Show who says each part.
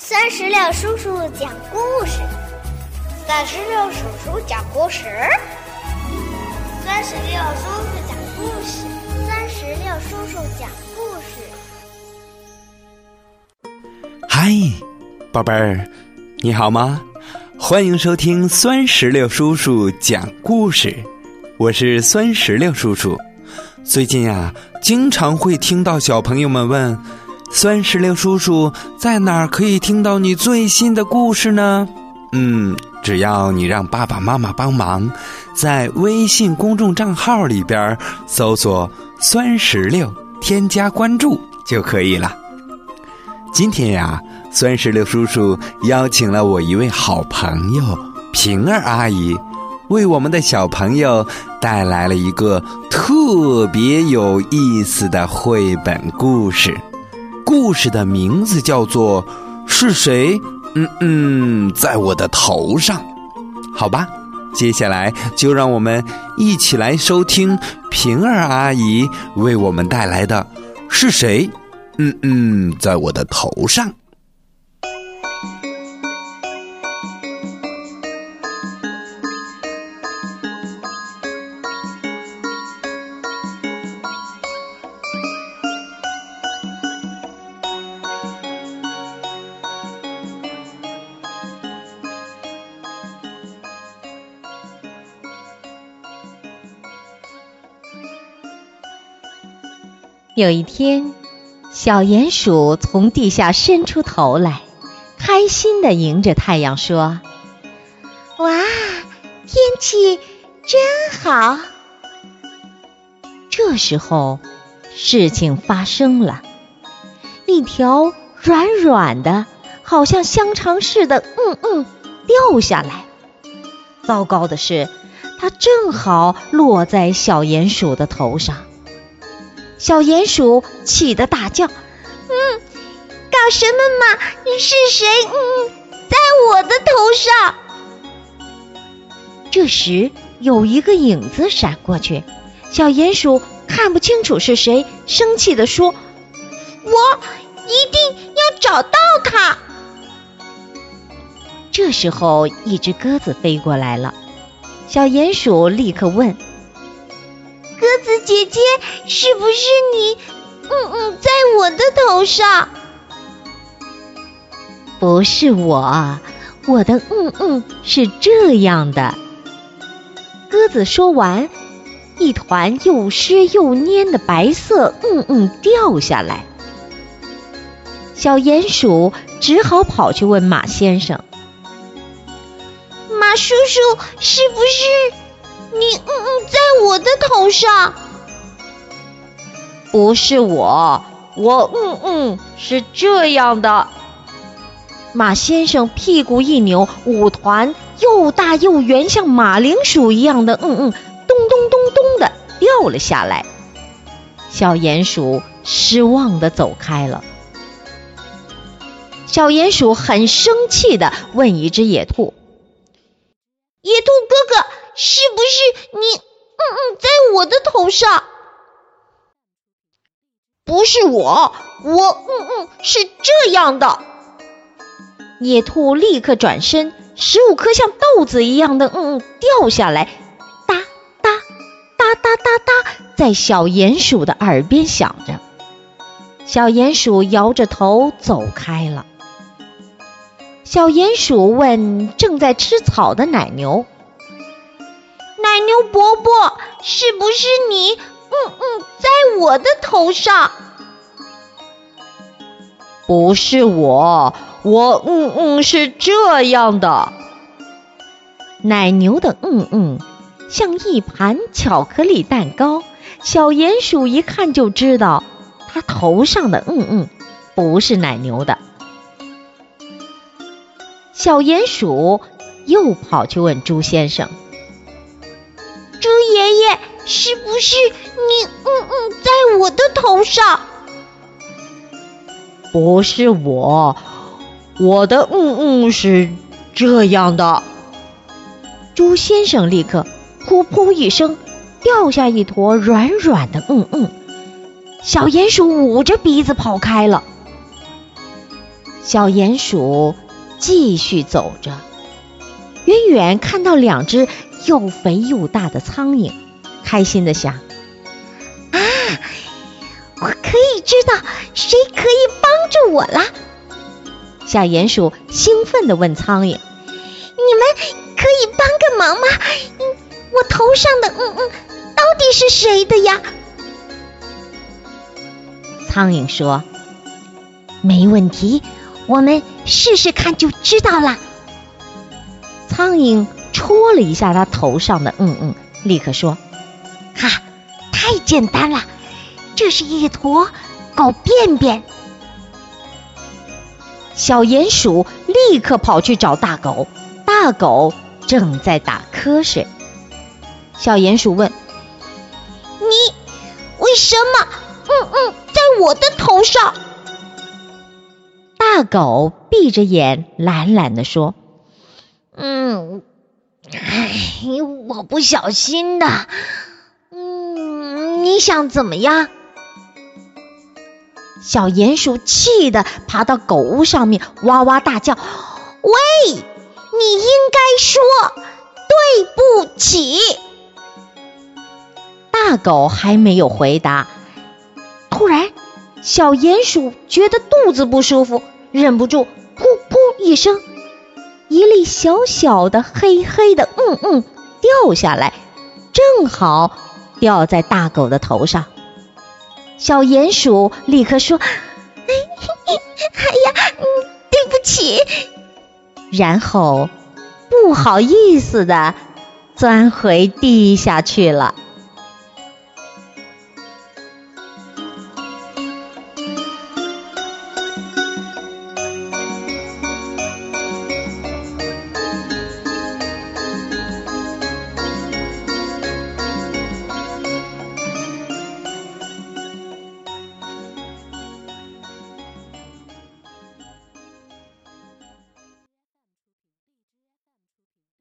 Speaker 1: 三十六叔叔讲故事，
Speaker 2: 三十六叔叔讲故事，
Speaker 1: 三十六叔叔讲故事，三十六叔叔讲故
Speaker 3: 事。嗨，宝贝儿，你好吗？欢迎收听酸石榴叔叔讲故事，我是酸石榴叔叔。最近呀，经常会听到小朋友们问。酸石榴叔叔在哪儿可以听到你最新的故事呢？嗯，只要你让爸爸妈妈帮忙，在微信公众账号里边搜索“酸石榴”，添加关注就可以了。今天呀，酸石榴叔叔邀请了我一位好朋友平儿阿姨，为我们的小朋友带来了一个特别有意思的绘本故事。故事的名字叫做《是谁？嗯嗯，在我的头上》。好吧，接下来就让我们一起来收听平儿阿姨为我们带来的《是谁？嗯嗯，在我的头上》。
Speaker 4: 有一天，小鼹鼠从地下伸出头来，开心地迎着太阳说：“
Speaker 5: 哇，天气真好！”
Speaker 4: 这时候，事情发生了，一条软软的、好像香肠似的“嗯嗯”掉下来。糟糕的是，它正好落在小鼹鼠的头上。小鼹鼠气得大叫：“
Speaker 5: 嗯，搞什么嘛？是谁？嗯，在我的头上。”
Speaker 4: 这时有一个影子闪过去，小鼹鼠看不清楚是谁，生气地说：“
Speaker 5: 我一定要找到他。”
Speaker 4: 这时候，一只鸽子飞过来了，小鼹鼠立刻问。
Speaker 5: 姐姐，是不是你？嗯嗯，在我的头上。
Speaker 4: 不是我，我的嗯嗯是这样的。鸽子说完，一团又湿又粘的白色嗯嗯掉下来。小鼹鼠只好跑去问马先生：“
Speaker 5: 马叔叔，是不是？”你嗯嗯，在我的头上，
Speaker 6: 不是我，我嗯嗯是这样的。
Speaker 4: 马先生屁股一扭，五团又大又圆，像马铃薯一样的嗯嗯，咚咚咚咚的掉了下来。小鼹鼠失望的走开了。小鼹鼠很生气的问一只野兔：“
Speaker 5: 野兔哥哥。”是不是你？嗯嗯，在我的头上。
Speaker 6: 是我，我嗯嗯是这样的。
Speaker 4: 野兔立刻转身，十五颗像豆子一样的嗯嗯掉下来，哒哒哒哒哒哒，在小鼹鼠的耳边响着。小鼹鼠摇着头走开了。小鼹鼠问正在吃草的奶牛。
Speaker 5: 奶牛伯伯，是不是你？嗯嗯，在我的头上。
Speaker 6: 不是我，我嗯嗯是这样的。
Speaker 4: 奶牛的嗯嗯像一盘巧克力蛋糕。小鼹鼠一看就知道，它头上的嗯嗯不是奶牛的。小鼹鼠又跑去问猪先生。
Speaker 5: 猪爷爷，是不是你？嗯嗯，在我的头上。
Speaker 6: 不是我，我的嗯嗯是这样的。
Speaker 4: 猪先生立刻噗噗一声掉下一坨软软的嗯嗯，小鼹鼠捂着鼻子跑开了。小鼹鼠继续走着，远远看到两只又肥又大的苍蝇，开心的想：“
Speaker 5: 啊，我可以知道谁可以帮助我啦。”
Speaker 4: 小鼹鼠兴奋地问苍蝇：“你
Speaker 5: 们可以帮个忙吗？我头上的嗯嗯，到底是谁的呀？”
Speaker 4: 苍蝇说：“
Speaker 5: 没问题，我们试试看就知道了。”
Speaker 4: 苍蝇戳了一下他头上的嗯嗯，立刻说：“
Speaker 5: 哈，太简单了，这是一坨狗便便。”
Speaker 4: 小鼹鼠立刻跑去找大狗，大狗正在打瞌睡。小鼹鼠问：“
Speaker 5: 你为什么？嗯嗯在。”我的头上，
Speaker 4: 大狗闭着眼，懒懒地说：“
Speaker 5: 嗯，哎，我不小心的。嗯，你想怎么样？”
Speaker 4: 小鼹鼠气得爬到狗屋上面，哇哇大叫：“
Speaker 5: 喂，你应该说对不起。”
Speaker 4: 大狗还没有回答，突然。小鼹鼠觉得肚子不舒服，忍不住“噗噗”一声，一粒小小的黑黑的“嗯嗯”掉下来，正好掉在大狗的头上。小鼹鼠立刻说：“哎，
Speaker 5: 哎呀，对不起。”
Speaker 4: 然后不好意思的钻回地下去了。